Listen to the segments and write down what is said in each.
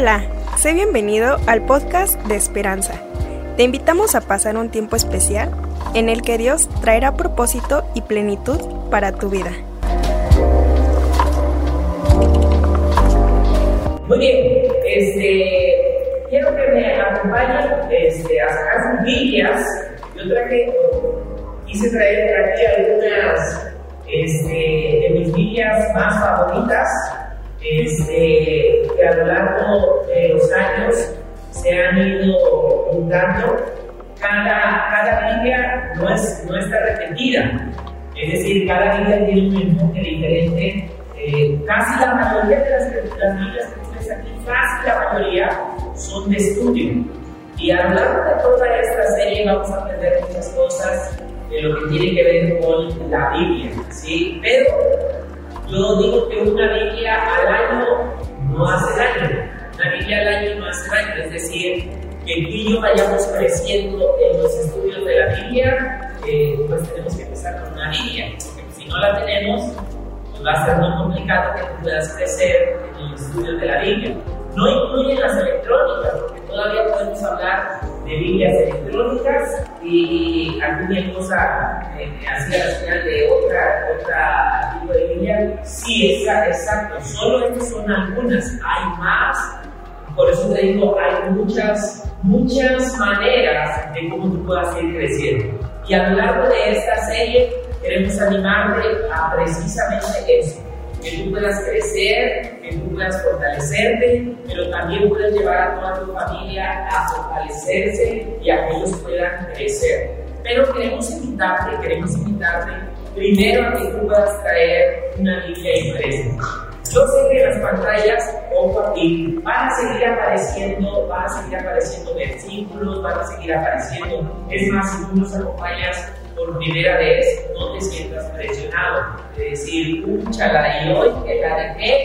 Hola, sé bienvenido al podcast de Esperanza. Te invitamos a pasar un tiempo especial en el que Dios traerá propósito y plenitud para tu vida. Muy bien, este, quiero que me acompañen este, a sacar sus Biblias. Yo traje, quise traer aquí algunas este, de mis Biblias más favoritas este, que a lo largo de los años se han ido juntando. Cada, cada Biblia no, es, no está repetida, es decir, cada Biblia tiene un enfoque diferente. Eh, casi la mayoría de las, las Biblias que ves aquí, casi la mayoría son de estudio. Y a lo largo de toda esta serie vamos a aprender muchas cosas de lo que tiene que ver con la Biblia, ¿sí? Pero yo digo que una Biblia al año no hace daño. Una Biblia al año no hace daño. Es decir, que tú y yo vayamos creciendo en los estudios de la Biblia, eh, pues tenemos que empezar con una Biblia. Porque si no la tenemos, pues va a ser muy complicado que tú puedas crecer en los estudios de la Biblia. No incluyen las electrónicas, porque todavía podemos hablar de Biblias electrónicas y alguna cosa eh, así al final de otra, otra tipo de Biblia. Sí, exacto, solo estas son algunas, hay más. Por eso te digo, hay muchas, muchas maneras de cómo tú puedas ir creciendo. Y a lo largo de esta serie queremos animarte a precisamente eso que tú puedas crecer, que tú puedas fortalecerte, pero también puedes llevar a toda tu familia a fortalecerse y a que ellos puedan crecer. Pero queremos invitarte, queremos invitarte primero a que tú puedas traer una Biblia impresa. Yo sé que las pantallas, ojo aquí, van a seguir apareciendo, van a seguir apareciendo versículos, van a seguir apareciendo. Es más, si tú nos acompañas por primera vez, no te sientas presionado de decir, chala, y hoy que la dejé,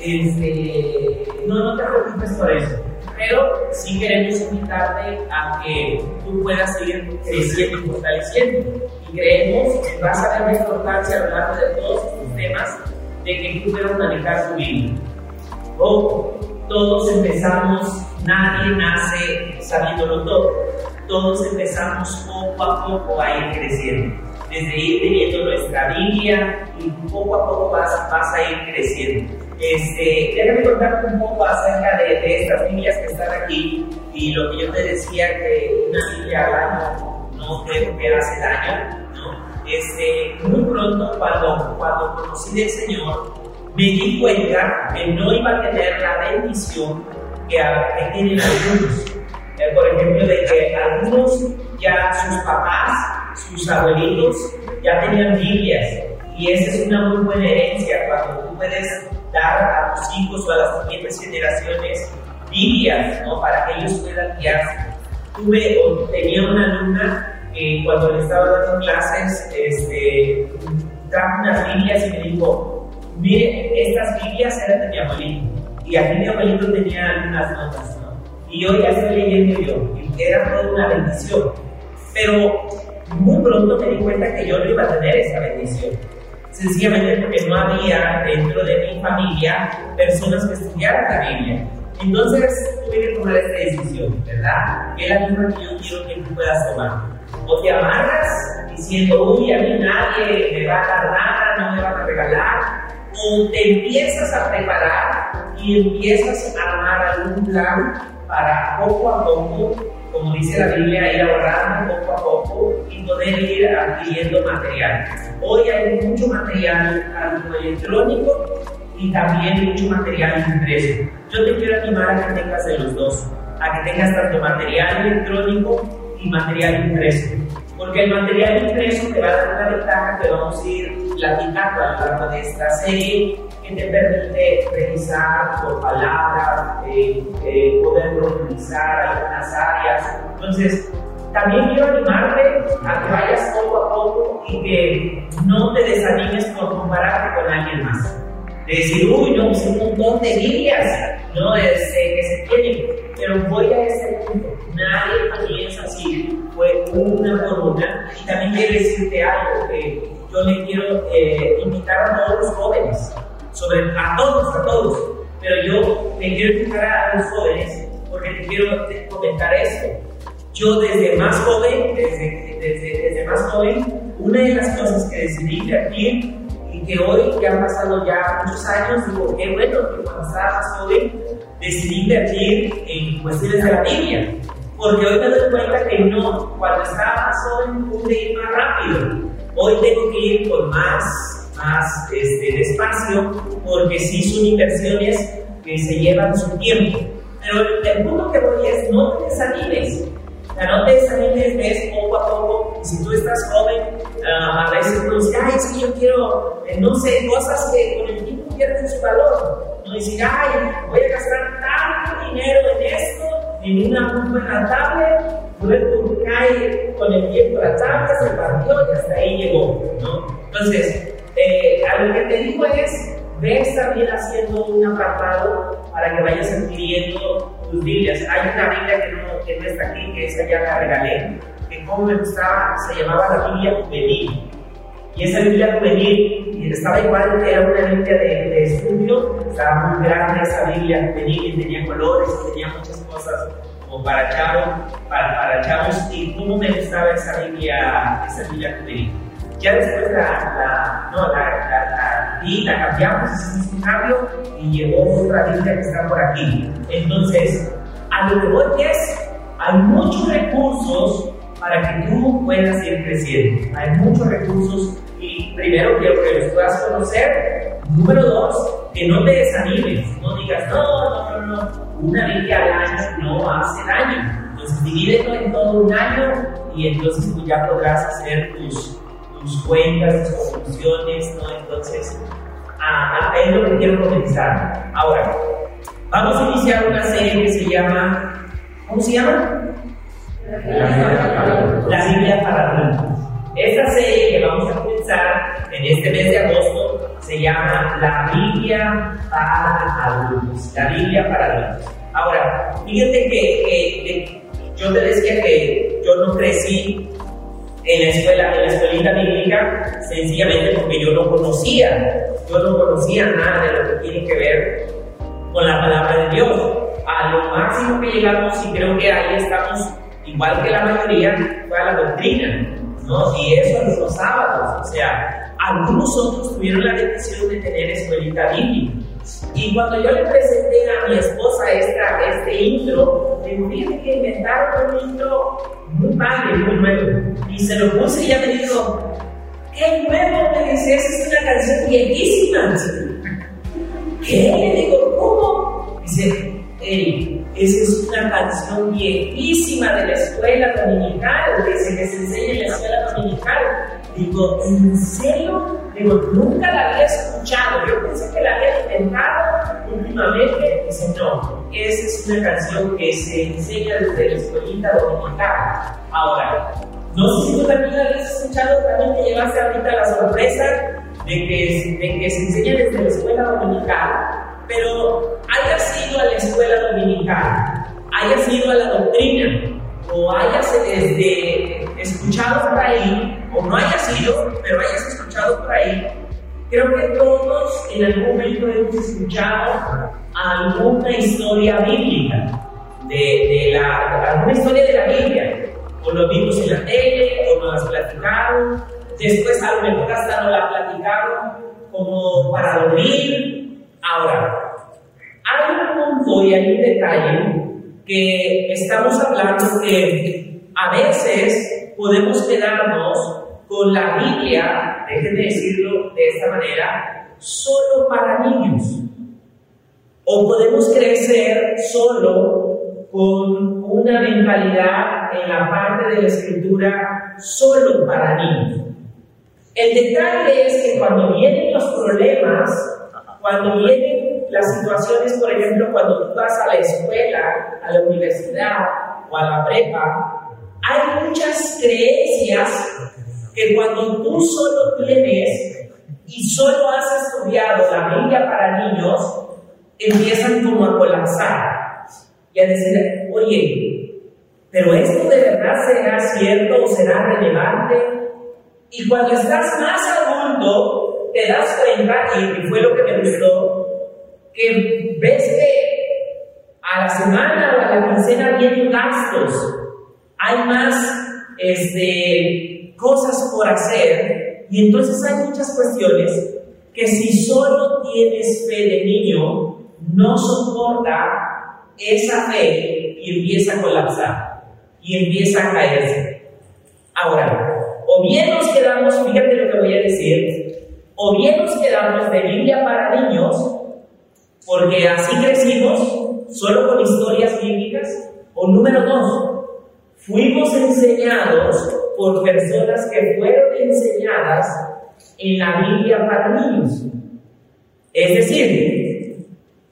este, no, no te preocupes por eso. Pero sí queremos invitarte a que tú puedas seguir creciendo y fortaleciendo. Y creemos que vas a ver la importancia a lo largo de todos estos temas de que tú puedas manejar tu vida. O todos empezamos, nadie nace sabiéndolo todo todos empezamos poco a poco a ir creciendo. Desde ir teniendo nuestra Biblia y poco a poco vas, vas a ir creciendo. Este, déjame contarte un poco acerca de, de, estas Biblias que están aquí y lo que yo te decía que una Biblia al año no creo que hace daño. ¿no? Este, muy pronto, cuando, cuando conocí del Señor, me di cuenta que no iba a tener la bendición que, que tienen algunos. Eh, por ejemplo, de que algunos ya sus papás, sus abuelitos, ya tenían Biblias. Y esa es una muy buena herencia cuando tú puedes dar a tus hijos o a las siguientes generaciones Biblias, ¿no? Para que ellos puedan guiarse. Tuve, tenía una alumna que cuando le estaba dando clases, este, trajo unas Biblias y me dijo, mire, estas Biblias eran de mi abuelito. Y aquí mi abuelito tenía algunas notas y yo ya estoy leyendo yo, y era toda una bendición. Pero muy pronto me di cuenta que yo no iba a tener esa bendición. Sencillamente porque no había dentro de mi familia personas que estudiaran la Biblia. Entonces tuve que tomar esta decisión, ¿verdad? Que es la misma que yo quiero que tú puedas tomar. O te amarras diciendo, uy, a mí nadie me va a dar nada, no me van a regalar. O te empiezas a preparar y empiezas a armar algún plan para poco a poco, como dice la Biblia, ir ahorrando poco a poco y poder ir adquiriendo material. Hoy hay mucho material electrónico y también mucho material impreso. Yo te quiero animar a que tengas de los dos, a que tengas tanto material electrónico y material impreso. Porque el material impreso te va a dar una ventaja que vamos a ir platicando a lo largo de esta serie que te permite revisar por palabras, eh, eh, poder profundizar algunas áreas. Entonces, también quiero animarte a que vayas poco a poco y que no te desanimes por compararte con alguien más. De decir, uy, no, pues un montón de líneas, ¿no? Este, que se tienen. Pero voy a este punto. Nadie comienza así. Fue una por una. Y también quiero decirte algo que yo le quiero eh, invitar a todos los jóvenes sobre a todos, a todos, pero yo me quiero enfocar a los jóvenes porque te quiero comentar esto. Yo desde más joven, desde, desde, desde más joven, una de las cosas que decidí invertir que hoy que han pasado ya muchos años, digo, qué bueno que cuando estaba más joven decidí invertir en cuestiones de la Biblia. Porque hoy me doy cuenta que no, cuando estaba más joven pude ir más rápido. Hoy tengo que ir con más, más este, despacio porque sí son inversiones que se llevan su tiempo. Pero el punto que voy es, no te desanimes. O sea, no te desanimes, ves poco a poco. Si tú estás joven, uh, a veces dice, ay, es que yo quiero, eh, no sé, cosas que con el tiempo pierden su valor. No decir, ay, voy a gastar tanto dinero en esto, en una muy buena tablet, luego cae con el tiempo la tablet, se partió y hasta ahí llegó. ¿no? Entonces, eh, a lo que te digo es, ves también haciendo un apartado para que vayas adquiriendo tus Biblias. Hay una Biblia que no, que no está aquí, que esa ya la regalé, que como me gustaba, se llamaba la Biblia Juvenil. Y esa Biblia juvenil estaba igual era una Biblia de, de, estudio, estaba muy grande esa Biblia juvenil y tenía colores tenía muchas cosas como para chavos, para, para chavos y cómo me gustaba esa Biblia, esa Biblia juvenil. Ya después la, la, no, la, la, la, la cambiamos, hicimos un cambio y llegó otra Biblia que está por aquí. Entonces, a lo que voy es, hay muchos recursos para que tú puedas ir creciendo. Hay muchos recursos y primero quiero que los puedas conocer. Número dos, que no te desanimes, no digas, no, no, no, no, una Biblia al año no hace daño. Entonces divídelo en todo un año y entonces tú ya podrás hacer tus, tus cuentas, tus conclusiones, ¿no? Entonces, ah, es lo que quiero comenzar. Ahora, vamos a iniciar una serie que se llama, ¿cómo se llama? La Biblia para adultos. Esta serie que vamos a comenzar en este mes de agosto se llama La Biblia para adultos. La Biblia para adultos. Ahora, fíjate que, que, que yo te decía que yo no crecí en la escuela, en la escuelita bíblica, sencillamente porque yo no conocía, yo no conocía nada de lo que tiene que ver con la palabra de Dios. A lo máximo que llegamos, y creo que ahí estamos, igual que la mayoría, fue a la doctrina, ¿no? Y eso los sábados, o sea, algunos otros tuvieron la bendición de tener escuelita bíblica. Y cuando yo le presenté a mi esposa esta, este intro, le dije que inventaron un intro muy padre, muy nuevo. Y se lo puse y ella me dijo, ¿qué nuevo? Me dice, esa es una canción viejísima. ¿Qué? Le digo, ¿cómo? Dice, hey, esa es una canción viejísima de la escuela dominical, dice que se enseña en la escuela dominical. Digo, ¿en serio? Digo, nunca la había escuchado. Yo pensé que la había inventado últimamente. Dice, no, esa es una canción que se enseña desde la escuelita dominical. Ahora, no sé si tú también la habías escuchado, también te llevaste ahorita la sorpresa de que, de que se enseña desde la escuela dominical, pero hayas ido a la escuela dominical, hayas ido a la doctrina, o hayas desde escuchado por ahí, o no hayas ido, pero hayas escuchado por ahí, creo que todos en algún momento hemos escuchado alguna historia bíblica, de, de la, alguna historia de la Biblia, o lo vimos en la tele, o nos las platicaron, después a lo mejor hasta nos la platicaron como para dormir. Ahora, hay un punto y hay un detalle que estamos hablando que a veces podemos quedarnos con la Biblia, déjenme decirlo de esta manera, solo para niños. O podemos crecer solo con una mentalidad en la parte de la escritura solo para niños. El detalle es que cuando vienen los problemas, cuando vienen las situaciones, por ejemplo, cuando tú vas a la escuela, a la universidad o a la prepa, hay muchas creencias que cuando tú solo tienes y solo has estudiado la Biblia para niños, empiezan como a colapsar y a decir, oye, pero esto de verdad será cierto o será relevante. Y cuando estás más adulto, te das cuenta, y fue lo que me gustó, que ves que a la semana o a la quincena vienen gastos, hay más este, cosas por hacer, y entonces hay muchas cuestiones que si solo tienes fe de niño, no soporta esa fe y empieza a colapsar y empieza a caerse. Ahora, o bien nos quedamos, fíjate lo que voy a decir, o bien nos quedamos de Biblia para niños, porque así crecimos, solo con historias bíblicas, o número dos, fuimos enseñados por personas que fueron enseñadas en la Biblia para niños. Es decir,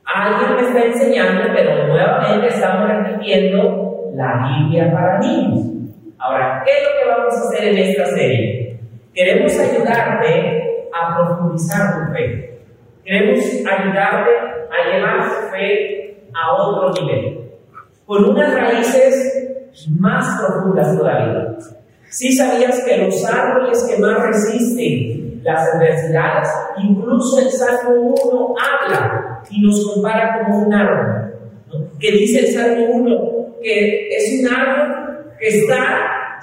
alguien me está enseñando, pero nuevamente estamos repitiendo la Biblia para niños. Ahora, ¿qué es lo que vamos a hacer en esta serie? Queremos ayudarte a profundizar tu fe. Queremos ayudarte a llevar tu fe a otro nivel, con unas raíces más profundas todavía. Si sabías que los árboles que más resisten las adversidades, incluso el Salmo 1 habla y nos compara como un árbol. Que dice el Salmo 1 que es un árbol que está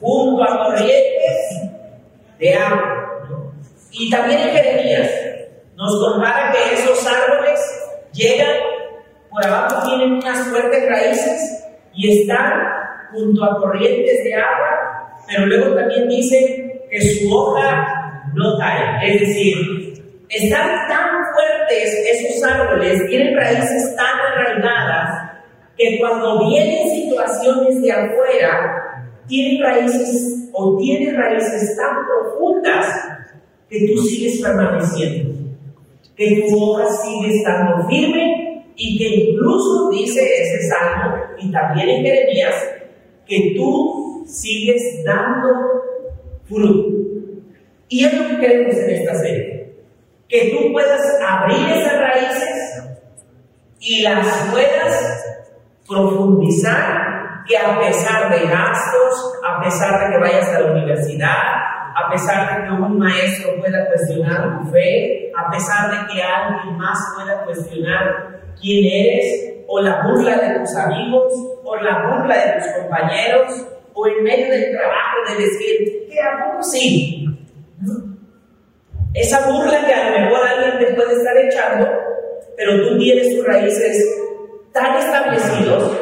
junto a corrientes de agua. Y también en Jeremías nos compara que esos árboles llegan por abajo, tienen unas fuertes raíces y están junto a corrientes de agua, pero luego también dice que su hoja no cae. Es decir, están tan fuertes esos árboles, tienen raíces tan arraigadas que cuando vienen situaciones de afuera, tienen raíces o tienen raíces tan profundas que tú sigues permaneciendo, que tu hoja sigue estando firme y que incluso dice ese salmo y también en Jeremías que tú sigues dando fruto. Y es lo que queremos en esta serie, que tú puedas abrir esas raíces y las puedas profundizar que a pesar de gastos, a pesar de que vayas a la universidad, a pesar de que un maestro pueda cuestionar tu fe, a pesar de que alguien más pueda cuestionar quién eres, o la burla de tus amigos, o la burla de tus compañeros, o en medio del trabajo de decir, que a poco sí. Esa burla que a lo mejor alguien te puede estar echando, pero tú tienes tus raíces tan establecidos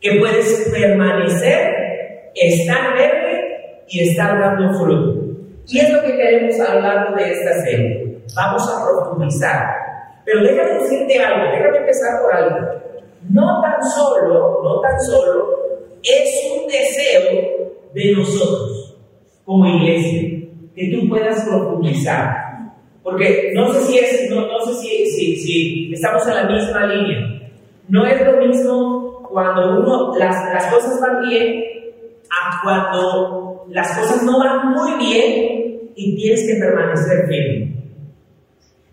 que puedes permanecer, estar verde y estar dando fruto. Y es lo que queremos a lo largo de esta serie. Vamos a profundizar. Pero déjame decirte algo, déjame empezar por algo. No tan solo, no tan solo, es un deseo de nosotros como iglesia que tú puedas profundizar. Porque no sé si es, si, estamos en la misma línea. No es lo mismo cuando las, las cosas van bien a cuando las cosas no van muy bien y tienes que permanecer firme.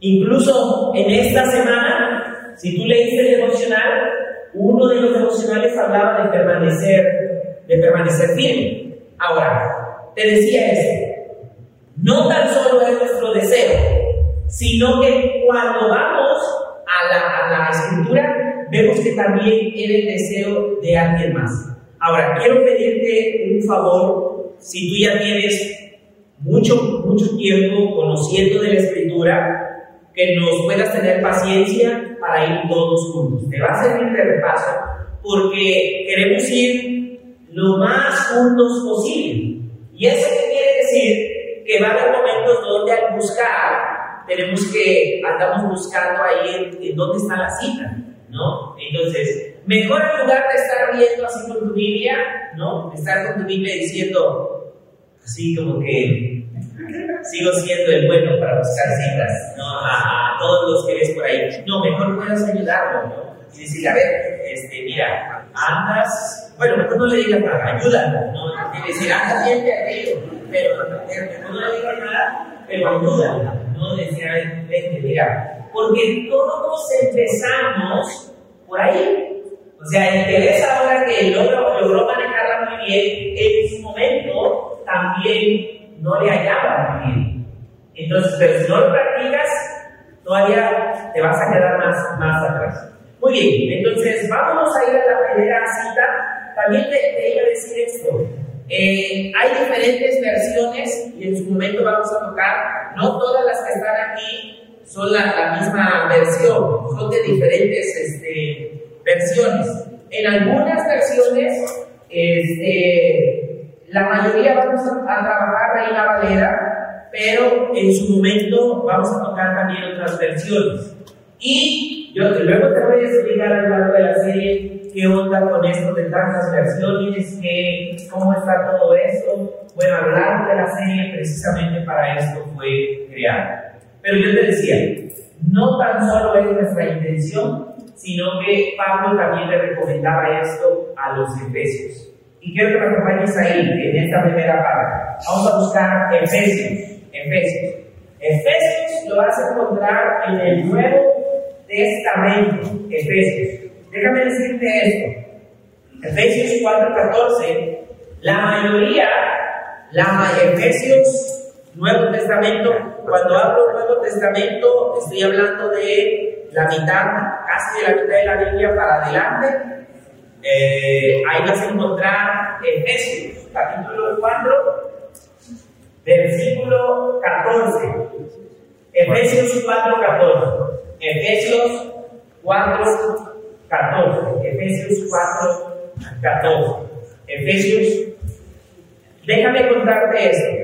Incluso en esta semana, si tú leíste el devocional, uno de los devocionales hablaba de permanecer, de permanecer firme. Ahora, te decía esto, no tan solo es nuestro deseo, sino que cuando vamos a la, a la escritura, vemos que también era el deseo de alguien más. Ahora, quiero pedirte un favor, si tú ya tienes mucho, mucho tiempo conociendo de la escritura, que nos puedas tener paciencia para ir todos juntos. Te va a servir de repaso porque queremos ir lo más juntos posible. Y eso quiere decir que va a haber momentos donde al buscar tenemos que, andamos buscando ahí en dónde está la cita. ¿no? Entonces, mejor en lugar de estar viendo así con tu Biblia, ¿no? Estar con tu Biblia diciendo, así como que sigo siendo el bueno para buscar citas, ¿no? A, todos los que ves por ahí. No, mejor puedes ayudarlo, ¿no? Y decirle, a ver, este, mira, andas, bueno, mejor no le digas nada, ayúdalo, ¿no? Y decir, andas bien perdido, pero no le digas nada, pero ayúdalo, ¿no? Decir, a ver, vente, mira, porque todos empezamos por ahí. O sea, el que ves ahora que logró, logró manejarla muy bien, en su momento también no le hallaba bien. Entonces, pero si no lo practicas, todavía te vas a quedar más, más atrás. Muy bien, entonces vamos a ir a la primera cita. También te, iba a decir esto. Eh, hay diferentes versiones y en su momento vamos a tocar, no todas las que están aquí son la, la misma versión, son de diferentes este, versiones. En algunas versiones, este, la mayoría vamos a, a trabajar la Valera, pero en su momento vamos a tocar también otras versiones. Y yo luego te voy a explicar a lo largo de la serie qué onda con esto de tantas versiones, qué, cómo está todo esto. Bueno, hablar de la serie precisamente para esto fue creada. Pero yo te decía, no tan solo es nuestra intención, sino que Pablo también le recomendaba esto a los efesios. Y quiero que me acompañes ahí, en esta primera parte. Vamos a buscar Efesios. Efesios. Efesios lo vas a encontrar en el Nuevo Testamento. Efesios. Déjame decirte esto. Efesios 4:14, la mayoría, la Efesios Nuevo Testamento, cuando hablo Nuevo Testamento, estoy hablando de la mitad, casi de la mitad de la Biblia para adelante. Eh, ahí vas a encontrar Efesios, capítulo 4, versículo 14. Efesios 4, 14. Efesios 4, 14. Efesios 4, 14. Efesios. Déjame contarte esto.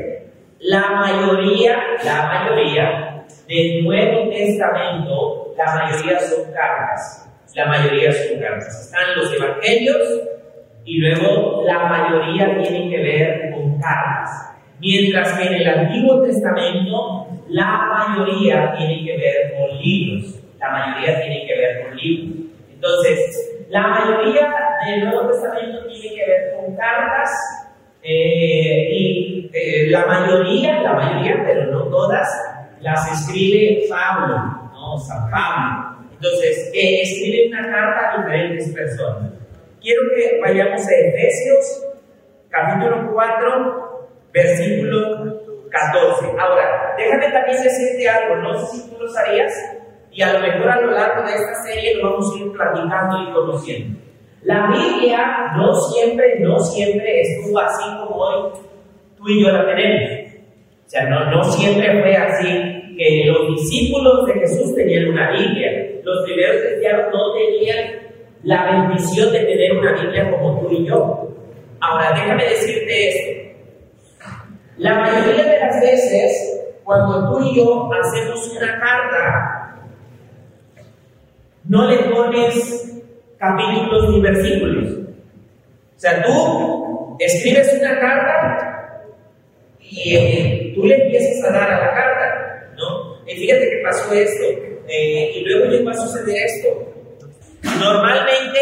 La mayoría, la mayoría del Nuevo Testamento, la mayoría son cartas. La mayoría son cartas. Están los evangelios y luego la mayoría tienen que ver con cartas. Mientras que en el Antiguo Testamento la mayoría tiene que ver con libros. La mayoría tiene que ver con libros. Entonces, la mayoría del Nuevo Testamento tiene que ver con cartas eh, y eh, la mayoría, la mayoría, pero no todas, las escribe Pablo, ¿no? San Pablo. Entonces, que escribe una carta a diferentes personas. Quiero que vayamos a Efesios, capítulo 4, versículo 14. Ahora, déjame también decirte algo, no sé si tú lo sabías, y a lo mejor a lo largo de esta serie lo vamos a ir platicando y conociendo. La Biblia no siempre, no siempre estuvo así como hoy tú y yo la tenemos. O sea, no, no siempre fue así que los discípulos de Jesús tenían una Biblia. Los primeros cristianos no tenían la bendición de tener una Biblia como tú y yo. Ahora, déjame decirte esto. La mayoría de las veces, cuando tú y yo hacemos una carta, no le pones capítulos ni versículos. O sea, tú escribes una carta y eh, tú le empiezas a dar a la carta, ¿no? Y fíjate que pasó esto, eh, y luego ya va a suceder esto. Normalmente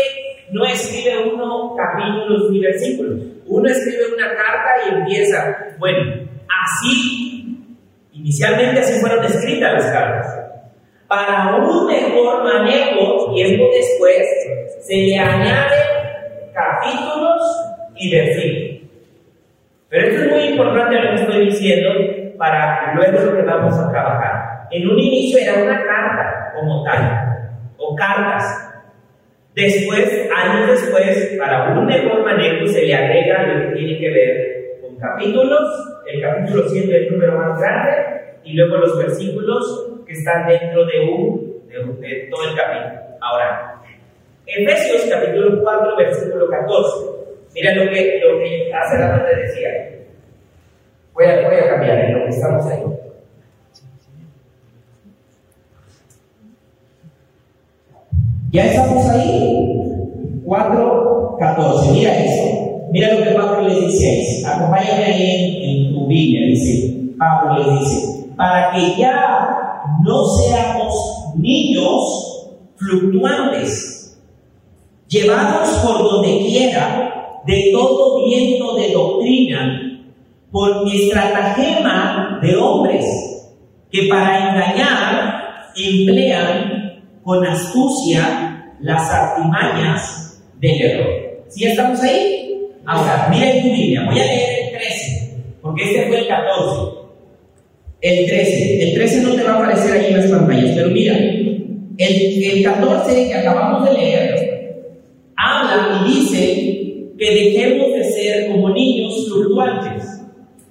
no escribe uno capítulos ni versículos. Uno escribe una carta y empieza, bueno, así, inicialmente así fueron escritas las cartas. Para un mejor manejo, tiempo después, se le añaden capítulos y versículos. Pero esto es muy importante lo que estoy diciendo para luego lo que vamos a trabajar. En un inicio era una carta como tal, o cartas, Después, años después, para un mejor manejo se le agrega lo que tiene que ver con capítulos, el capítulo siendo el número más grande, y luego los versículos que están dentro de, un, de, todo el capítulo. Ahora, Efesios capítulo 4, versículo 14. Mira lo que, lo que hace la parte decía. Voy a, voy a cambiar en lo que estamos ahí. Ya estamos ahí. 4.14. Mira eso. Mira lo que Pablo le dice. Acompáñame ahí en, tu Biblia. Dice, Pablo le dice, para que ya no seamos niños fluctuantes, llevados por donde quiera de todo viento de doctrina, por estratagema de hombres, que para engañar emplean con astucia las artimañas del error. ¿Sí estamos ahí? Ahora, mira en tu Biblia, voy a leer el 13, porque este fue el 14. El 13. El 13 no te va a aparecer ahí en las pantallas, pero mira, el, el 14 que acabamos de leer habla y dice que dejemos de ser como niños fluctuantes.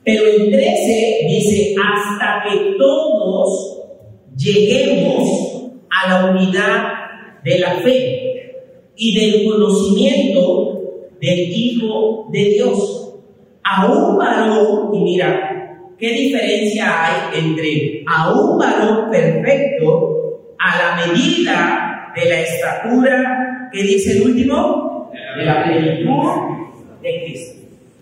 Pero el 13 dice hasta que todos lleguemos a la unidad de la fe y del conocimiento del Hijo de Dios. A un varón, y mira, ¿qué diferencia hay entre a un varón perfecto a la medida de la estatura que dice el último? De la plenitud de Cristo.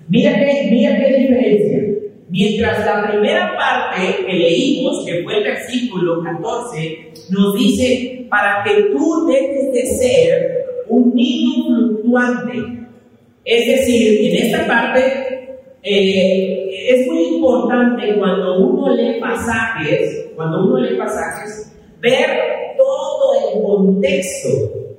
Mira qué, mira qué diferencia. Mientras la primera parte que leímos, que fue el versículo 14, nos dice, para que tú dejes de ser un niño fluctuante. Es decir, en esta parte eh, es muy importante cuando uno lee pasajes, cuando uno lee pasajes, ver todo el contexto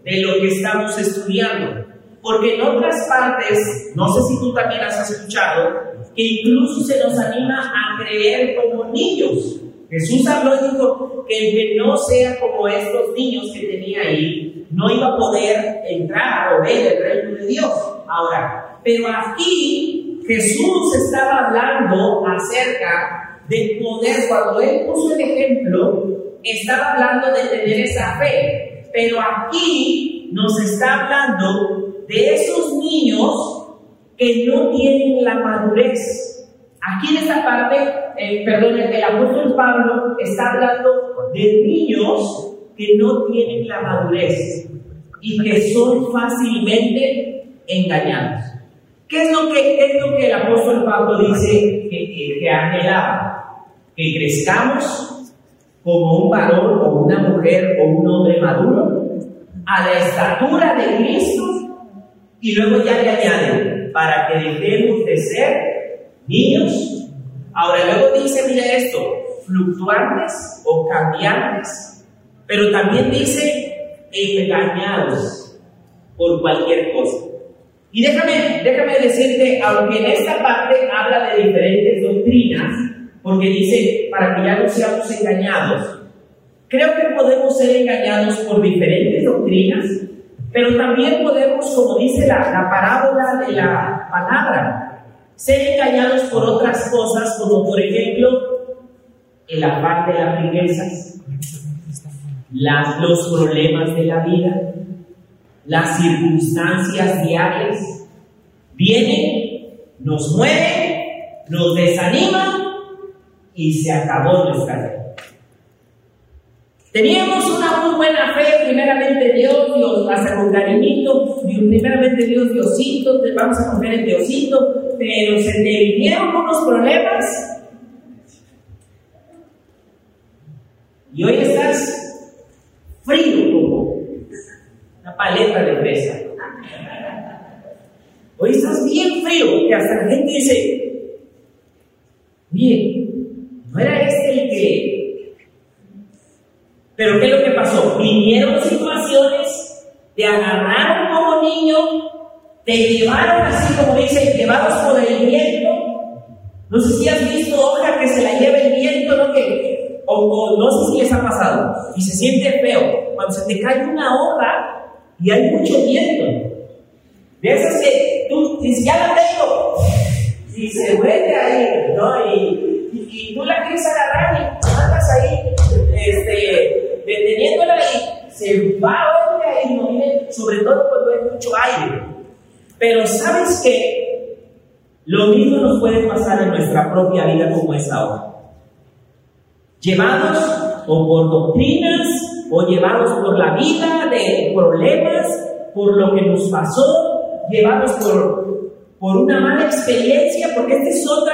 de lo que estamos estudiando. Porque en otras partes, no sé si tú también has escuchado, que incluso se nos anima a creer como niños. Jesús habló y dijo que el que no sea como estos niños que tenía ahí, no iba a poder entrar o ver el reino de Dios. Ahora, pero aquí Jesús estaba hablando acerca del poder, cuando él puso el ejemplo, estaba hablando de tener esa fe. Pero aquí nos está hablando de esos niños que no tienen la madurez. Aquí en esta parte, eh, perdón, el apóstol Pablo está hablando de niños que no tienen la madurez y que son fácilmente engañados. ¿Qué es lo que, es lo que el apóstol Pablo dice que, que, que anhelaba? Que crezcamos como un varón o una mujer o un hombre maduro a la estatura de Cristo y luego ya le añade, para que dejemos de ser niños. Ahora luego dice, mira esto, fluctuantes o cambiantes, pero también dice engañados por cualquier cosa. Y déjame, déjame decirte, aunque en esta parte habla de diferentes doctrinas, porque dice, para que ya no seamos engañados, creo que podemos ser engañados por diferentes doctrinas, pero también podemos, como dice la, la parábola de la palabra, ser engañados por otras cosas, como por ejemplo el afán de las riquezas, los problemas de la vida, las circunstancias diarias. Vienen, nos mueven, nos desaniman y se acabó nuestra vida. Teníamos una muy buena fe, primeramente Dios, Dios, hasta con cariñito, primeramente Dios, Diosito, te vamos a confiar en Diosito, pero se te vinieron unos problemas y hoy estás frío como una paleta de fresa. Hoy estás bien frío, que hasta la gente dice, bien, ¿no era este el que pero ¿qué es lo que pasó? Vinieron situaciones, te agarraron como niño, te llevaron así como dicen, llevados por el viento. No sé si has visto hoja que se la lleva el viento, ¿no? Que, o, no sé si les ha pasado. Y se siente feo. Cuando se te cae una hoja y hay mucho viento. De esas que tú dices, ya la tengo. Y se vuelve ahí, ¿no? Y, y, tú la quieres agarrar y andas ahí, este, deteniéndola y se va a ahí, no sobre todo cuando hay mucho aire. Pero sabes que lo mismo nos puede pasar en nuestra propia vida como es ahora. Llevados o por doctrinas o llevados por la vida de problemas, por lo que nos pasó, llevados por, por una mala experiencia, porque esta es otra,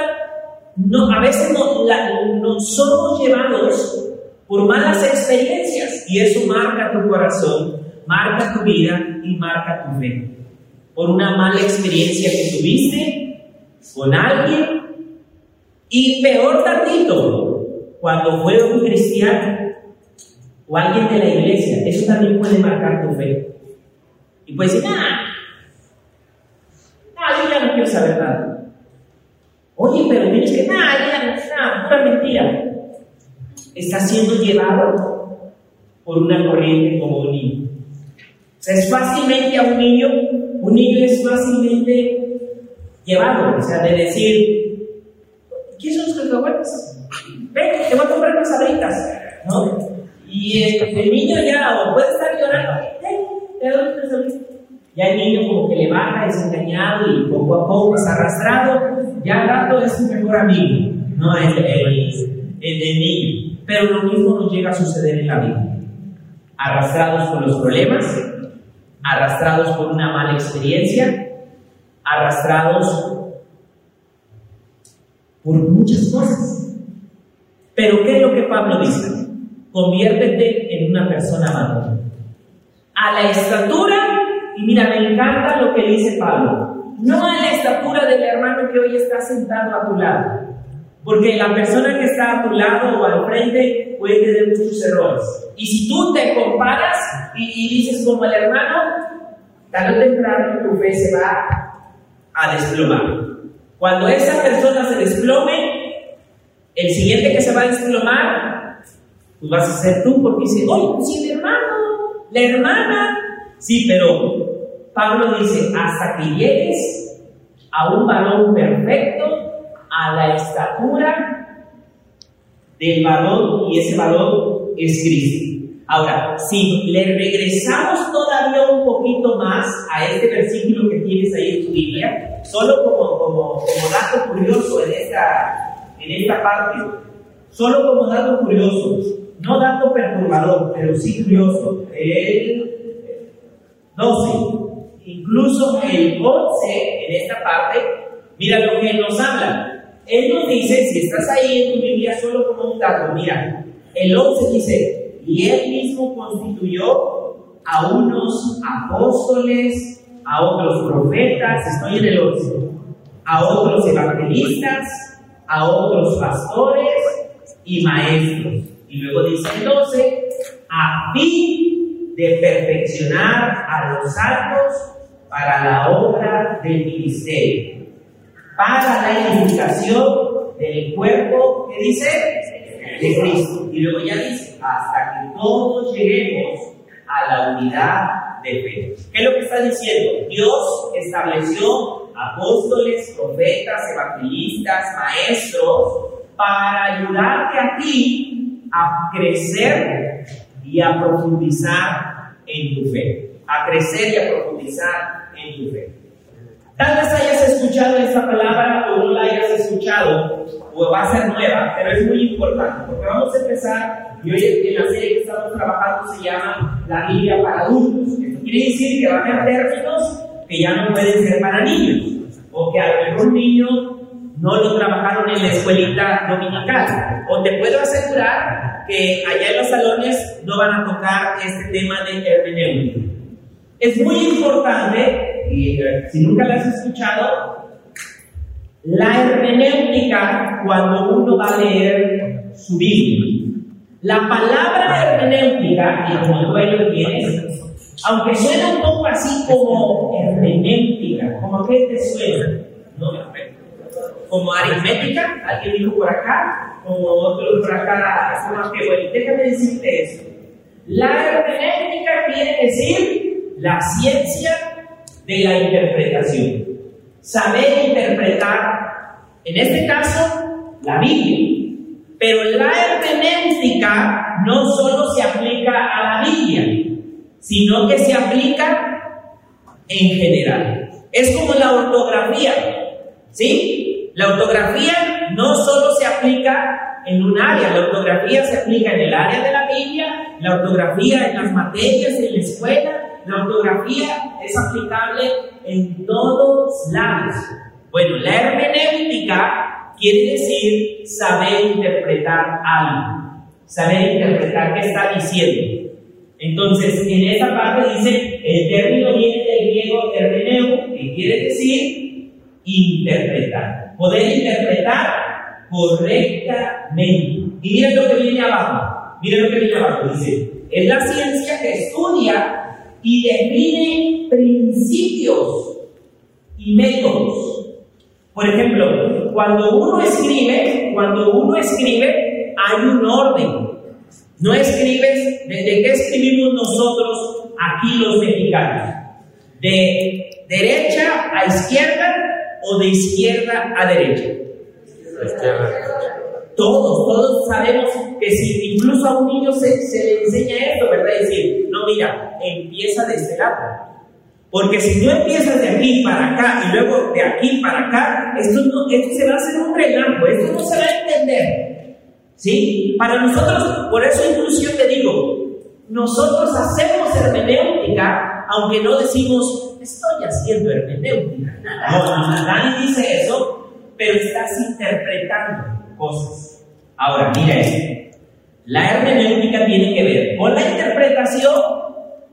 no, a veces no, no somos llevados por malas experiencias y eso marca tu corazón, marca tu vida y marca tu fe. Por una mala experiencia que tuviste con alguien y peor tantito, cuando fue un cristiano o alguien de la iglesia, eso también puede marcar tu fe. Y puedes decir, ah, no, yo ya no quiero saber nada. Oye, pero tienes que, nada, ya, no, pura mentira. Está siendo llevado por una corriente como un niño. O sea, es fácilmente a un niño, un niño es fácilmente llevado, o sea, de decir, ¿qué son los cacahuetes? Ven, te voy a comprar unas abritas, ¿no? Y el, niño ya, o puede estar llorando, te doy unas abritas. Ya el niño como que le baja desengañado y poco a poco es arrastrado, ya al rato es su mejor amigo, ¿no? El, el, el niño. Pero lo mismo nos llega a suceder en la vida. Arrastrados por los problemas, arrastrados por una mala experiencia, arrastrados por muchas cosas. Pero ¿qué es lo que Pablo dice? Conviértete en una persona madura. A la estatura, y mira, me encanta lo que dice Pablo, no a la estatura del hermano que hoy está sentado a tu lado. Porque la persona que está a tu lado o al frente puede tener muchos errores. Y si tú te comparas y, dices como el hermano, tarde o temprano tu fe se va a desplomar. Cuando esa persona se desplome, el siguiente que se va a desplomar, tú vas a ser tú porque dice, oye, sí, el hermano, la hermana. Sí, pero Pablo dice, hasta que llegues a un varón perfecto, a la estatura del varón y ese varón es Cristo. Ahora, si le regresamos todavía un poquito más a este versículo que tienes ahí en tu Biblia, solo como, como, como dato curioso en esta, en esta parte, solo como dato curioso, no dato perturbador, pero sí curioso, el 12, incluso el 11 en esta parte, mira lo que nos habla. Él nos dice, si estás ahí en tu Biblia solo como un dato, mira, el 11 dice, y él mismo constituyó a unos apóstoles, a otros profetas, estoy en el 11, a otros evangelistas, a otros pastores y maestros. Y luego dice el 12, a fin de perfeccionar a los santos para la obra del ministerio para la edificación del cuerpo que dice de Cristo. Y luego ya dice, hasta que todos lleguemos a la unidad de fe. ¿Qué es lo que está diciendo? Dios estableció apóstoles, profetas, evangelistas, maestros para ayudarte a ti a crecer y a profundizar en tu fe. A crecer y a profundizar en tu fe. Tal vez hayas escuchado esta palabra o no la hayas escuchado, o va a ser nueva, pero es muy importante, porque vamos a empezar, y hoy en la serie que estamos trabajando se llama La Biblia para adultos. Esto quiere decir que va a haber términos que ya no pueden ser para niños, o que a lo mejor niño no lo trabajaron en la escuelita dominical. O te puedo asegurar que allá en los salones no van a tocar este tema de hermenéutica. Es muy importante y si nunca la has escuchado, la hermenéutica cuando uno va a leer su Biblia. La palabra hermenéutica, y como tú ahí lo aunque suena un poco así como hermenéutica, como que te suena, ¿no? Como aritmética, alguien dijo por acá, como otro por acá, como que, bueno, déjame decirte eso. La hermenéutica quiere decir la ciencia de la interpretación. Saber interpretar, en este caso, la Biblia. Pero la hermenéutica no solo se aplica a la Biblia, sino que se aplica en general. Es como la ortografía, ¿sí? La ortografía no solo se aplica en un área, la ortografía se aplica en el área de la Biblia, la ortografía en las materias, en la escuela, la ortografía es aplicable en todos lados. Bueno, la hermenéutica quiere decir saber interpretar algo, saber interpretar qué está diciendo. Entonces, en esa parte dice, el término viene del griego hermeneu, que quiere decir interpretar, poder interpretar correctamente. Y miren lo que viene abajo, miren lo que viene abajo, dice, es la ciencia que estudia y define principios y métodos. Por ejemplo, cuando uno escribe, cuando uno escribe, hay un orden. No escribes, ¿de, qué escribimos nosotros aquí los mexicanos? ¿De derecha a izquierda o de izquierda a derecha? Todos, todos sabemos que si incluso a un niño se, le enseña esto, ¿verdad? Es decir, no, mira, empieza de este lado. Porque si tú empiezas de aquí para acá y luego de aquí para acá, esto, no, esto se va a hacer un relajo, esto no se va a entender. ¿Sí? Para nosotros, por eso incluso yo te digo, nosotros hacemos hermenéutica, aunque no decimos, estoy haciendo hermenéutica. No, nadie dice eso, pero estás interpretando cosas. Ahora, mira esto. La hermenéutica tiene que ver con la interpretación,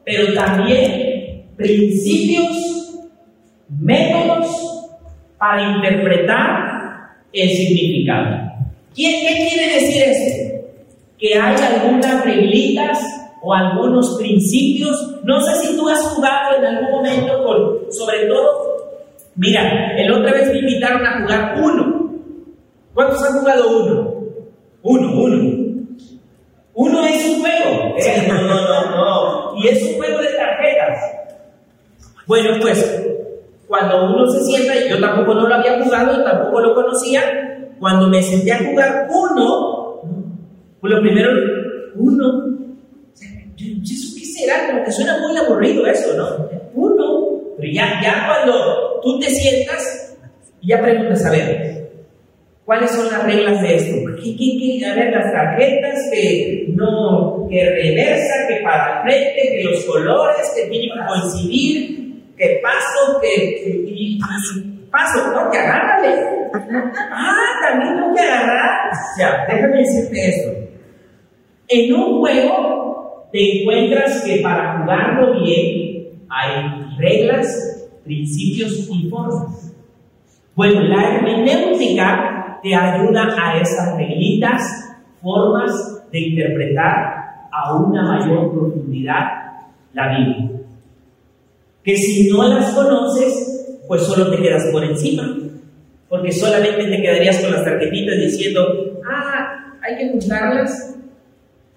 pero también principios, métodos para interpretar el significado. ¿Qué, quiere decir esto? Que hay algunas reglitas o algunos principios. No sé si tú has jugado en algún momento con, sobre todo, mira, el otra vez me invitaron a jugar uno. ¿Cuántos han jugado uno? Uno, uno. Uno es un juego. Eh, no, no, no, no. Y es un juego de tarjetas. Bueno, pues cuando uno se sienta, yo tampoco no lo había jugado, tampoco lo conocía, cuando me senté a jugar uno, pues lo primero, uno, ¿eso qué será? Como que suena muy aburrido eso, ¿no? Uno, pero ya, ya cuando tú te sientas, ya preguntas, a ver, ¿cuáles son las reglas de esto? ¿Qué, qué, qué? A ver, las tarjetas que no, que reversa, que para frente, que los colores, que tienen que coincidir, que paso, que, y, paso, no, que agárrale. Ah, también tengo que agarrar. O sea, déjame decirte esto. En un juego te encuentras que para jugarlo bien hay reglas, principios y formas. Bueno, la hermenéutica te ayuda a esas reglitas, formas de interpretar a una mayor profundidad la Biblia que si no las conoces, pues solo te quedas por encima, porque solamente te quedarías con las tarjetitas diciendo, ah, hay que juntarlas.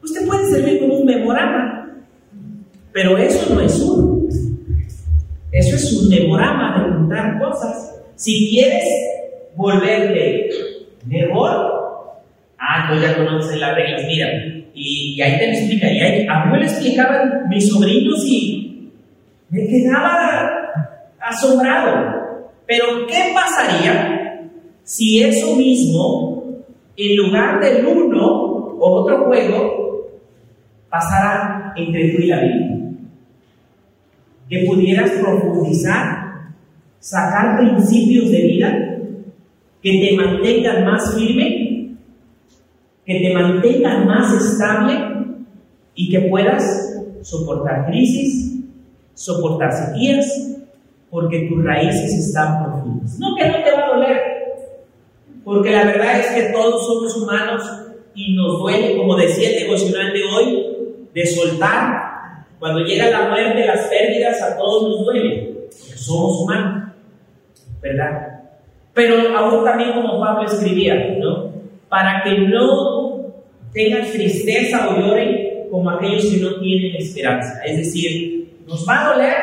Pues te puede servir como un memorama, pero eso no es un. Eso es un memorama de juntar cosas. Si quieres volverle mejor, ah, pues ya conoces las reglas, mira, y, ahí te lo explicaría. A mí me lo explicaban mis sobrinos y me quedaba asombrado. Pero ¿qué pasaría si eso mismo, en lugar del uno o otro juego, pasara entre tú y la Biblia? Que pudieras profundizar, sacar principios de vida que te mantengan más firme, que te mantengan más estable y que puedas soportar crisis, soportar sequías, porque tus raíces están profundas. No que no te va a doler, porque la verdad es que todos somos humanos y nos duele, como decía el devocional de hoy, de soltar. Cuando llega la muerte, las pérdidas, a todos nos duele, porque somos humanos, ¿verdad? Pero aún también como Pablo escribía, ¿no? Para que no tengan tristeza o lloren como aquellos que no tienen esperanza. Es decir, nos va a doler,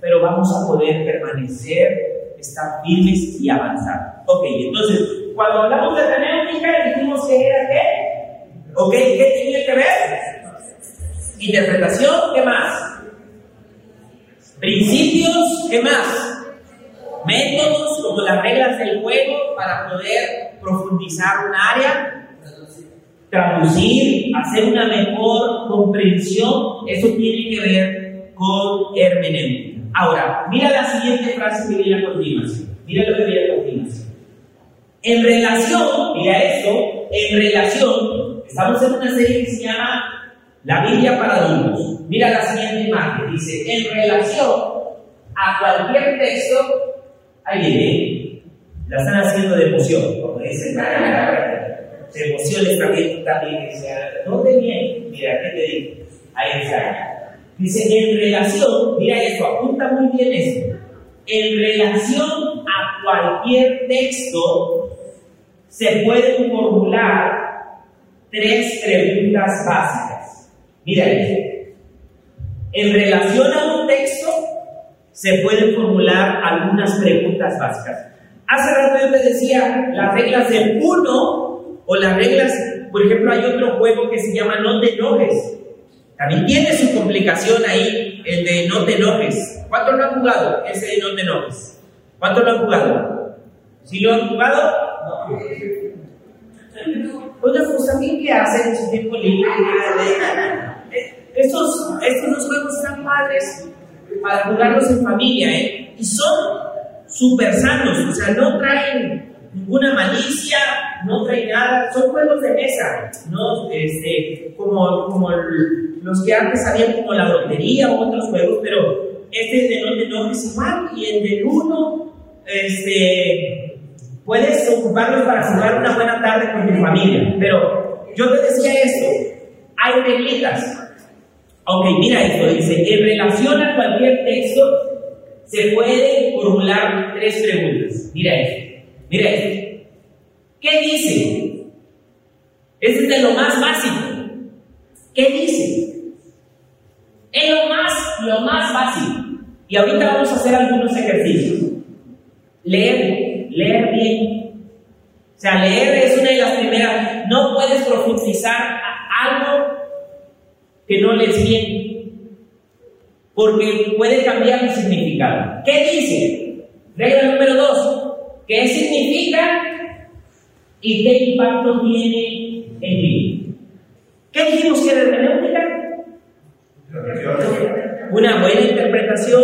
pero vamos a poder permanecer, estar firmes y avanzar. Ok, entonces, cuando hablamos de hermenéutica, dijimos que era qué? Ok, ¿qué tenía que ver? Interpretación, ¿qué más? Principios, ¿qué más? Métodos como las reglas del juego para poder profundizar un área, traducir, hacer una mejor comprensión, eso tiene que ver con hermenéutica. Ahora, mira la siguiente frase que viene a continuación. Mira lo que viene a continuación. En relación, mira esto, en relación, estamos en una serie que se llama La Biblia para adultos. Mira la siguiente imagen, dice, en relación a cualquier texto, ahí viene, la están haciendo de emoción, como dicen, de emoción también, también, ¿dónde viene? Mira, ¿qué te digo? Ahí está. Dice, en relación, mira esto, apunta muy bien esto, en relación a cualquier texto se pueden formular tres preguntas básicas. Mira, en relación a un texto se pueden formular algunas preguntas básicas. Hace rato yo te decía las reglas del uno o las reglas, por ejemplo, hay otro juego que se llama No te enojes. También tiene su complicación ahí, el de No te enojes. ¿Cuántos lo han jugado? Ese de No te enojes. ¿Cuántos lo han jugado? ¿Sí lo han jugado? No. Oiga, pues también qué hacen en su tiempo libre. Estos, estos juegos están padres para jugarlos en familia, ¿eh? Y son súper sanos, o sea, no traen ninguna malicia, no traen nada, son juegos de mesa, ¿no? Este, como, como los que antes habían como la lotería o otros juegos, pero este de no te enojes igual, y el del uno, este, puedes ocuparlos para jugar una buena tarde con tu familia, pero yo te decía esto, hay reglitas, Ok, mira esto, dice, en relación a cualquier texto se pueden formular tres preguntas. Mira esto, mira esto. ¿Qué dice? Este es de lo más básico. ¿Qué dice? Es lo más, lo más básico. Y ahorita vamos a hacer algunos ejercicios. Leer, leer bien. O sea, leer es una de las primeras. No puedes profundizar algo que no lees bien, porque puede cambiar el significado. ¿Qué dice? Regla número dos, ¿qué significa y qué impacto tiene en mí? ¿Qué dijimos que era hermenéutica? Una buena interpretación,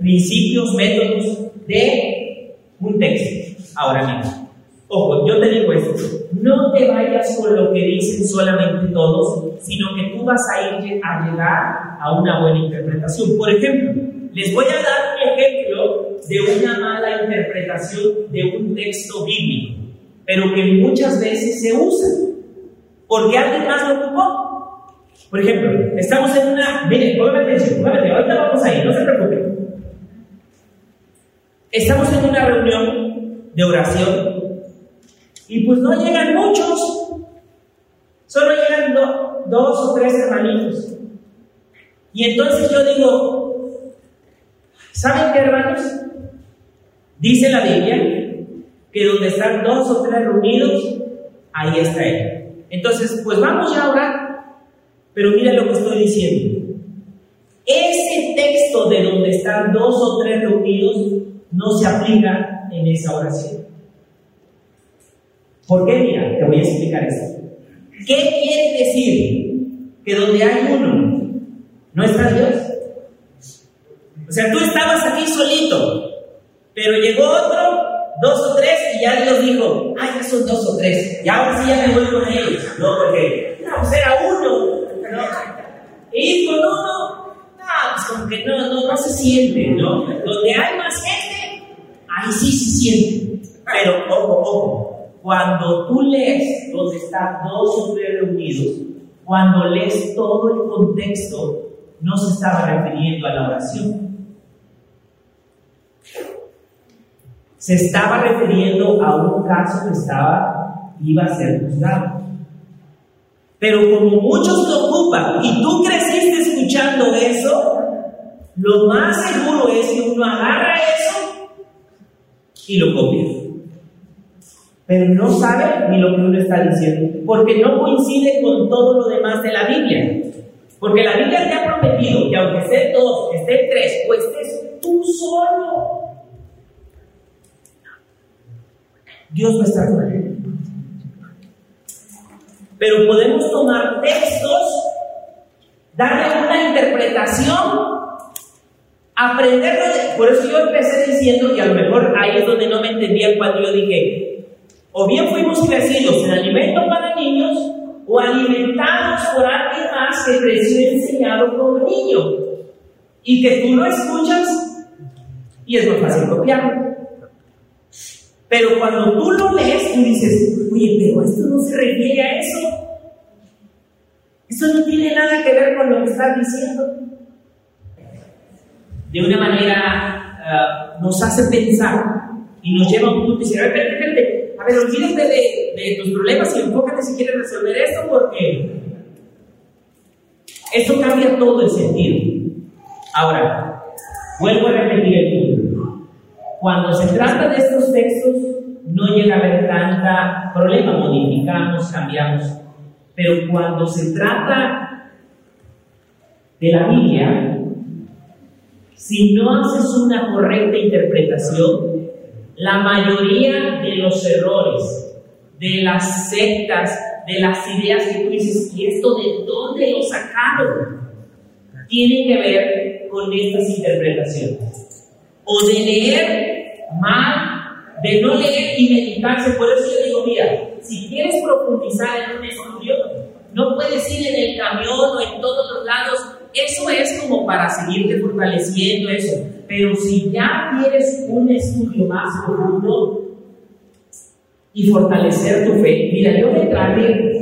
principios, métodos de un texto. Ahora mismo. Ojo, yo te digo esto, no te vayas con lo que dicen solamente todos, sino que tú vas a ir a llegar a una buena interpretación. Por ejemplo, les voy a dar un ejemplo de una mala interpretación de un texto bíblico, pero que muchas veces se usa, porque alguien más lo ocupó. Por ejemplo, estamos en una, miren, pónganme atención, pónganme ahorita vamos a no se preocupen. Estamos en una reunión de oración y pues no llegan muchos, solo llegan dos o tres hermanitos. Y entonces yo digo, ¿saben qué hermanos? Dice la Biblia que donde están dos o tres reunidos, ahí está Él. Entonces, pues vamos ya a orar. Pero mira lo que estoy diciendo. Ese texto de donde están dos o tres reunidos no se aplica en esa oración. ¿Por qué? Mira, te voy a explicar esto. ¿Qué quiere decir? Que donde hay uno, no está Dios. O sea, tú estabas aquí solito, pero llegó otro, dos o tres, y ya Dios dijo, ah, ya son dos o tres, y ahora sí ya me voy con ellos. No, porque, no, pues era uno. ¿no? Y con uno, no, pues como que no, no, no se siente, ¿no? Donde hay más gente, ahí sí se siente. Pero, ojo, ojo, cuando tú lees donde están dos o tres reunidos, cuando lees todo el contexto, no se estaba refiriendo a la oración. Se estaba refiriendo a un caso que estaba, iba a ser juzgado. Pero como muchos lo ocupan y tú creciste escuchando eso, lo más seguro es que uno agarra eso y lo copia pero no sabe ni lo que uno está diciendo, porque no coincide con todo lo demás de la Biblia. Porque la Biblia te ha prometido que aunque esté dos, esté tres o estés tú solo, Dios va a estar con él. Pero podemos tomar textos, darle una interpretación, aprenderlo. Por eso yo empecé diciendo, y a lo mejor ahí es donde no me entendía cuando yo dije, o bien fuimos crecidos en alimento para niños o alimentados por alguien más que creció enseñado como niño y que tú lo escuchas y es más fácil copiarlo. Pero cuando tú lo lees, tú dices, oye, pero esto no se refiere a eso. Eso no tiene nada que ver con lo que estás diciendo. De una manera ah, nos hace pensar y nos lleva a un punto y ver, espérate, espérate, ver, olvídate de, de tus problemas y enfócate si quieres resolver esto porque esto cambia todo el sentido. Ahora, vuelvo a repetir el punto. Cuando se trata de estos textos, no llega a haber tanta problema, modificamos, cambiamos. Pero cuando se trata de la Biblia, si no haces una correcta interpretación, la mayoría de los errores, de las sectas, de las ideas que tú dices, ¿y esto de dónde lo sacaron? Tiene que ver con estas interpretaciones. O de leer mal, de no leer y meditarse. Por eso yo digo, mira, si quieres profundizar en un estudio, no puedes ir en el camión o en todos los lados. Eso es como para seguirte fortaleciendo eso. Pero si ya quieres un estudio más profundo y fortalecer tu fe, mira, yo me traje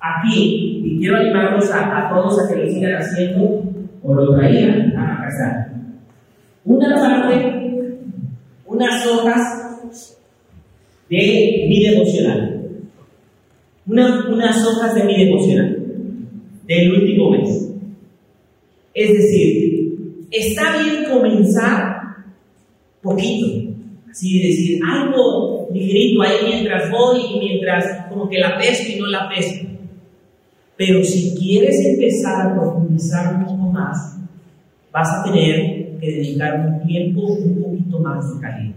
aquí y quiero animarlos a, todos a que lo sigan haciendo o lo traían a casa. Una parte, unas hojas de vida emocional. unas hojas de vida emocional del último mes. Es decir, Está bien comenzar poquito, así decir algo ligerito ahí mientras voy y mientras como que la pesco y no la pesco. Pero si quieres empezar a profundizar un poco más, vas a tener que dedicar un tiempo un poquito más de calidad.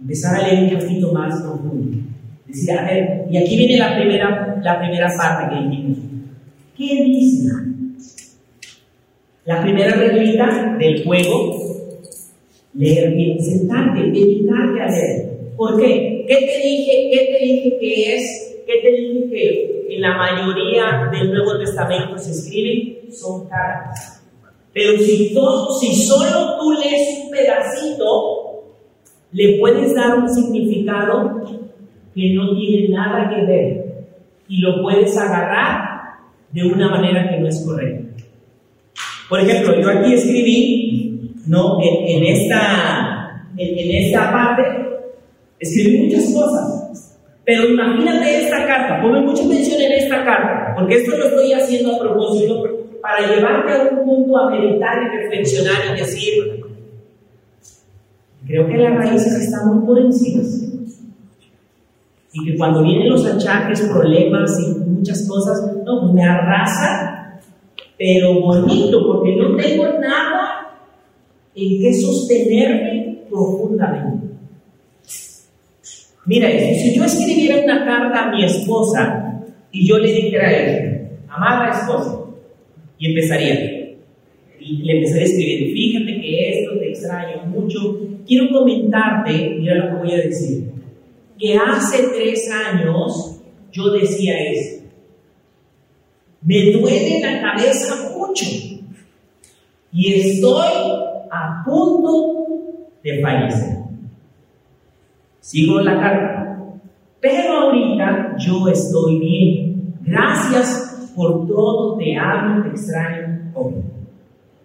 Empezar a leer un poquito más profundo. Decir, a ver, y aquí viene la primera, la primera parte que dijimos. ¿Qué dice? La primera reglita del juego, leer bien, sentarte, dedicarte a leer. ¿Por qué? ¿Qué te dije, qué te dije que es? ¿Qué te dije que en la mayoría del Nuevo Testamento se escriben? Son cartas. Pero si, si solo tú lees un pedacito, le puedes dar un significado que no tiene nada que ver y lo puedes agarrar de una manera que no es correcta. Por ejemplo, yo aquí escribí, ¿no? En, esta, en, esta parte, escribí muchas cosas. Pero imagínate esta carta, ponme mucha atención en esta carta, porque esto lo estoy haciendo a propósito para llevarte a un punto a meditar y reflexionar y decir, creo que las raíces están muy por encima. Y que cuando vienen los achaques, problemas y muchas cosas, no, pues me arrasa pero bonito, porque no tengo nada en que sostenerme profundamente. Mira si yo escribiera una carta a mi esposa y yo le dijera a ella, amada esposa, y empezaría, y le empezaría a escribir, fíjate que esto te extraño mucho, quiero comentarte, mira lo que voy a decir, que hace tres años yo decía esto, me duele la cabeza mucho y estoy a punto de fallecer. Sigo la carta. Pero ahorita yo estoy bien. Gracias por todo, te amo, te extraño.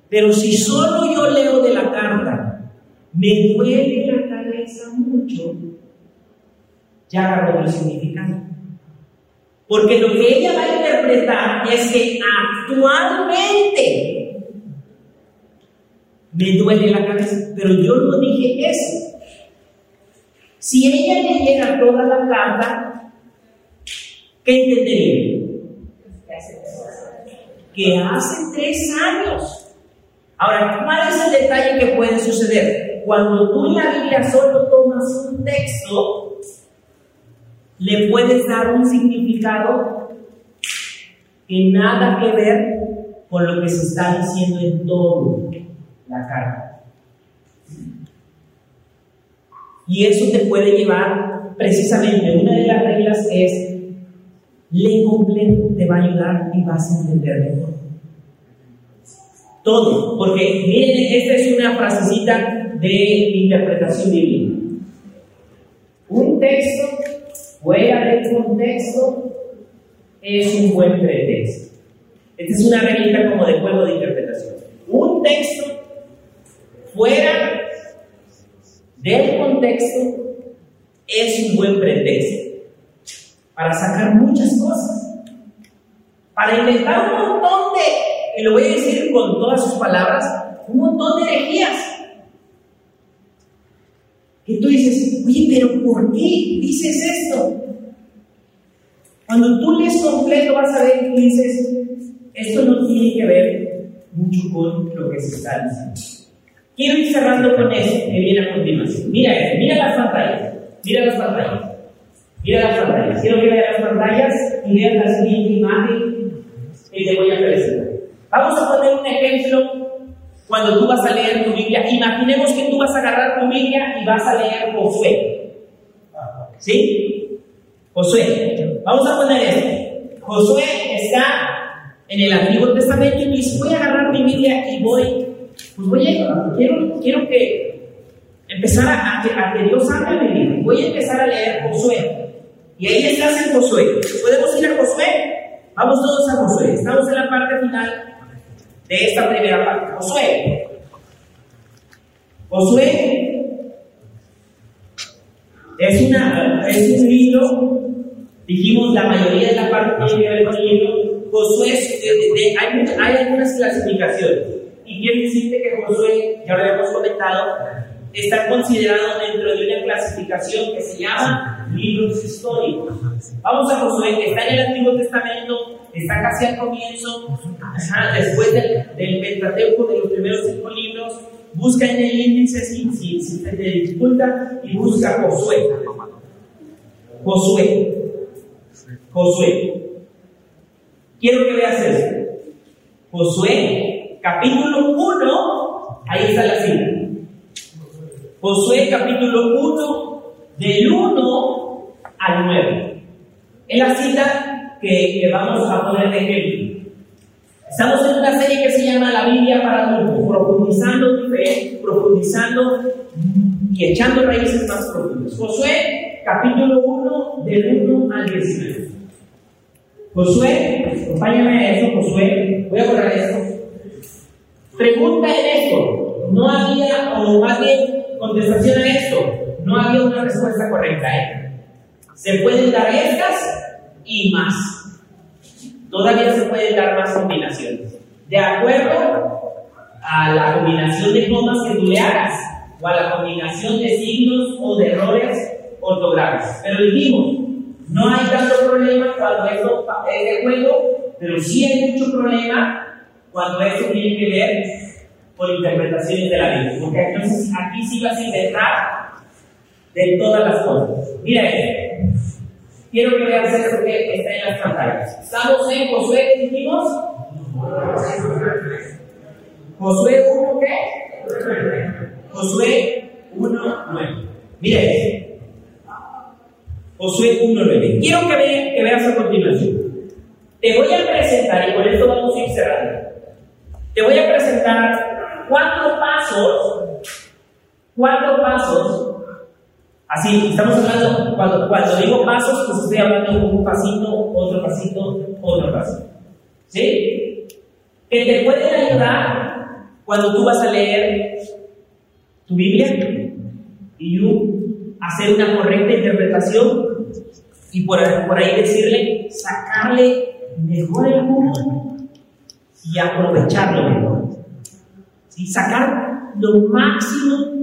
Pero si solo yo leo de la carta, me duele la cabeza mucho, ya agarro otro significado. Porque lo que ella va a interpretar es que actualmente me duele la cabeza, pero yo no dije eso. Si ella leyera toda la carta, ¿qué entendería? Que hace tres años. Ahora, ¿cuál es el detalle que puede suceder? Cuando tú en la Biblia solo tomas un texto, le puedes dar un significado que nada que ver con lo que se está diciendo en todo la carta. Y eso te puede llevar precisamente, una de las reglas es, lee completo, te va a ayudar y vas a entender mejor. Todo, porque miren, esta es una frasecita de interpretación bíblica. Un texto fuera del contexto es un buen pretexto. Esta es una reglita como de juego de interpretación. Un texto fuera del contexto es un buen pretexto para sacar muchas cosas, para inventar un montón de, y lo voy a decir con todas sus palabras, un montón de herejías. Y tú dices, oye, pero ¿por qué dices esto? Cuando tú lees completo vas a ver que dices, esto no tiene que ver mucho con lo que se está diciendo. Quiero ir cerrando con eso que viene a continuación. Mira esto, mira las pantallas, mira las pantallas, mira las pantallas. Quiero que vean las pantallas y vean la siguiente imagen que te voy a presentar. Vamos a poner un ejemplo cuando tú vas a leer tu Biblia. Imaginemos que tú vas a agarrar tu Biblia y vas a leer Josué. ¿Sí? Josué. Vamos a poner esto. Josué está en el Antiguo Testamento y dice, voy a agarrar mi Biblia y voy, pues voy a, quiero, quiero que empezar a, que Dios hable mi vida. Voy a empezar a leer Josué. Y ahí estás en Josué. ¿Podemos ir a Josué? Vamos todos a Josué. Estamos en la parte final de esta primera parte. Josué. Josué es, una, es un libro Dijimos la mayoría de la parte tiene que ver con el libro. Josué, hay, hay, algunas clasificaciones. Y quiero decirte que Josué, ya lo habíamos comentado, está considerado dentro de una clasificación que se llama libros históricos. Vamos a Josué, que está en el Antiguo Testamento, está casi al comienzo, después del, del, Pentateuco, de los primeros cinco libros. Busca en el índice si, si, si te dificulta y busca Josué. Josué. Josué. Quiero que veas esto. Josué, capítulo 1, ahí está la cita. Josué, capítulo 1, del 1 al 9. Es la cita que, vamos a poner de ejemplo. Estamos en una serie que se llama La Biblia para adultos, profundizando fe, profundizando y echando raíces más profundas. Josué, capítulo 1, del 1 al 19. Josué, acompáñame a eso, Josué. Voy a borrar esto. Pregunta en esto. No había, o más bien, contestación a esto. No había una respuesta correcta. ¿eh? Se pueden dar estas y más. Todavía se pueden dar más combinaciones. De acuerdo a la combinación de comas que tú o a la combinación de signos o de errores ortográficos. Pero dijimos, no hay tanto problema cuando esto es de juego, pero sí hay mucho problema cuando esto tiene que ver con interpretaciones de la Biblia. Porque entonces aquí sí vas a inventar de todas las cosas. Mira esto. Quiero que veas esto que está en las pantallas. Estamos en Josué, dijimos. Josué 1, ¿qué? Josué 1, 9. Mira esto. Josué 1.9. Quiero que, que veas a continuación. Te voy a presentar, y con esto vamos a ir cerrando. Te voy a presentar cuatro pasos, cuatro pasos. Así, estamos hablando, cuando, cuando digo pasos, pues estoy hablando un pasito, otro pasito, otro pasito. ¿Sí? Que te pueden ayudar cuando tú vas a leer tu Biblia y hacer una correcta interpretación y por, por ahí decirle, sacarle mejor el jugo y aprovecharlo mejor. ¿Sí? Sacar lo máximo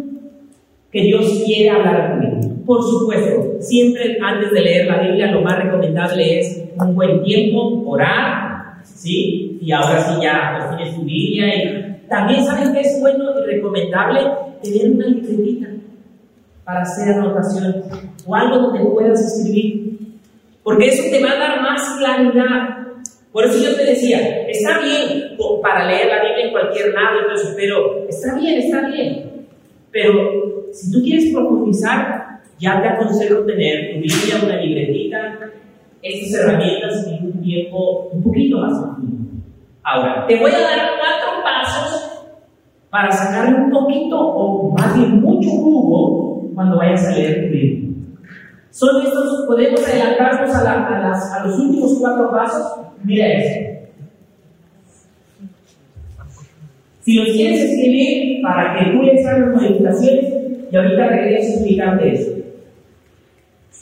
que Dios quiere hablar conmigo. Por supuesto, siempre antes de leer la Biblia lo más recomendable es un buen tiempo, orar, ¿sí? Y ahora sí ya pues, tienes tu Biblia y también saben que es bueno y recomendable tener una libretita para hacer anotaciones o algo donde puedas escribir. Porque eso te va a dar más claridad. Por eso yo te decía, está bien para leer la Biblia en cualquier lado, entonces, pero está bien, está bien. Pero si tú quieres profundizar, ya te aconsejo tener tu Biblia, una libretita, estas herramientas en un tiempo un poquito más Ahora, te voy a dar cuatro pasos para sacar un poquito o más bien mucho jugo cuando vayas a leer tu Biblia. Son estos, podemos adelantarnos a, los últimos cuatro pasos. Mira eso. Si los quieres escribir para que tú les hagas modificaciones, y ahorita regreso a explicarte eso.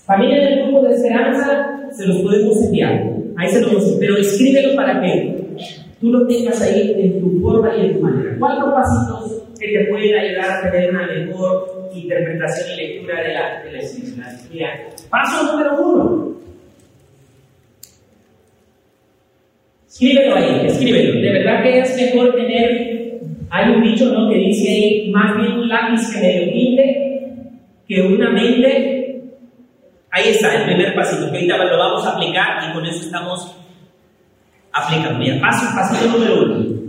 También en el grupo de esperanza se los podemos enviar. Ahí se los. Pero escríbelo para que tú lo tengas ahí en tu forma y en tu manera. Cuatro pasitos que te pueden ayudar a tener una mejor interpretación y lectura de la, de la. Mira, paso número uno. Escríbelo ahí, escríbelo. De verdad que es mejor tener, hay un dicho ¿no? que dice ahí, más bien un lápiz que medio pinte que una mente. Ahí está, el primer pasito, que ahorita lo vamos a aplicar y con eso estamos aplicando. Mira, paso, pasito número uno.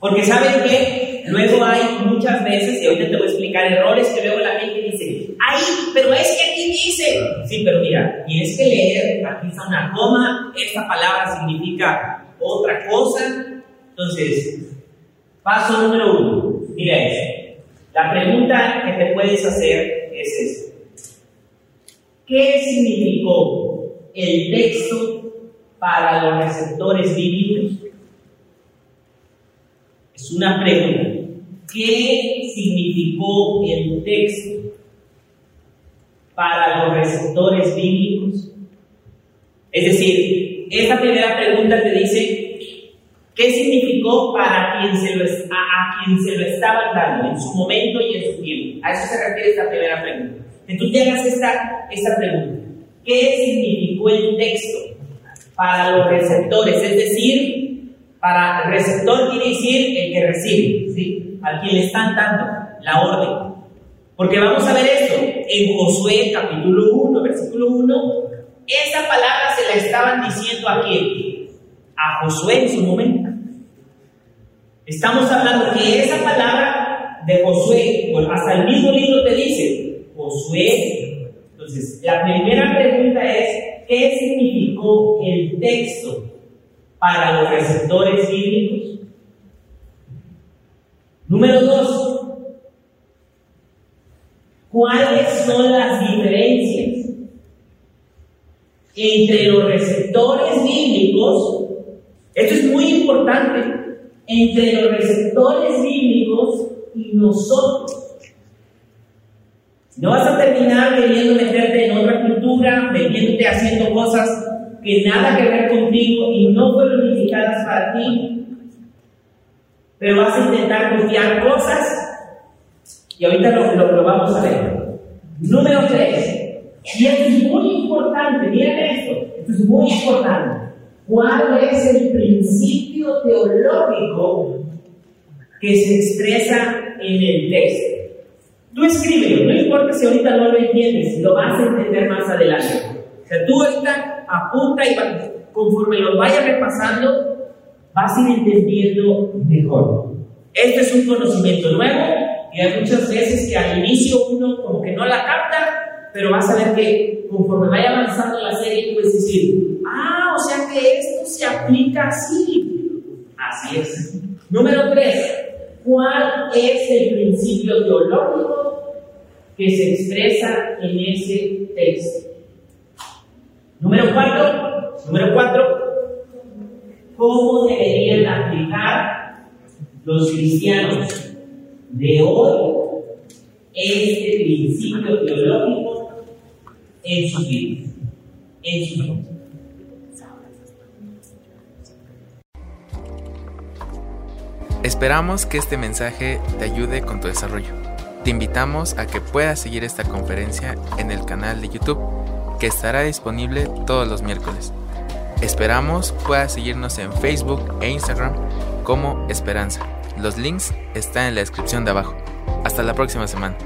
Porque saben que luego hay muchas veces, y ahorita te voy a explicar errores que luego la gente dice, ay, pero es que aquí dice. Sí, pero mira, tienes que leer, aquí está una coma, esta palabra significa otra cosa. Entonces, paso número uno, mira eso. La pregunta que te puedes hacer es esta. ¿Qué significó el texto para los receptores bíblicos? Es una pregunta. ¿Qué significó el texto para los receptores bíblicos? Es decir, esta primera pregunta te dice, ¿qué significó para quien se lo, a, quien se lo estaba dando en su momento y en su tiempo? A eso se refiere esta primera pregunta. Tú te hagas esta, esta pregunta. ¿Qué significó el texto para los receptores? Es decir, para receptor quiere decir el que recibe, ¿sí? Al quien le están dando la orden. Porque vamos a ver esto en Josué capítulo 1, versículo 1. Esa palabra se la estaban diciendo a quién? A Josué en su momento. Estamos hablando que esa palabra de Josué, pues hasta el mismo libro te dice, Josué. Entonces, la primera pregunta es, ¿qué significó el texto para los receptores bíblicos? Número dos, ¿cuáles son las diferencias entre los receptores bíblicos? Esto es muy importante, entre los receptores bíblicos y nosotros. No vas a terminar queriendo meterte en otra cultura, metiéndote haciendo cosas que nada que ver contigo y no fueron indicadas para ti. Pero vas a intentar confiar cosas y ahorita lo, lo, vamos a ver. Número tres. Y esto es muy importante, miren esto, esto es muy importante. ¿Cuál es el principio teológico que se expresa en el texto? Tú escríbelo, no importa si ahorita no lo entiendes, lo vas a entender más adelante. O sea, tú ahorita apunta y conforme lo vayas repasando, vas a ir entendiendo mejor. Este es un conocimiento nuevo y hay muchas veces que al inicio uno como que no la capta, pero vas a ver que conforme vaya avanzando la serie, puedes decir, ah, o sea que esto se aplica así. Así es. Número tres, ¿cuál es el principio teológico que se expresa en ese texto? Número cuatro, número cuatro, ¿cómo deberían aplicar los cristianos de hoy este principio teológico en sus vidas. Esperamos que este mensaje te ayude con tu desarrollo. Te invitamos a que puedas seguir esta conferencia en el canal de YouTube que estará disponible todos los miércoles. Esperamos puedas seguirnos en Facebook e Instagram como Esperanza. Los links están en la descripción de abajo. Hasta la próxima semana.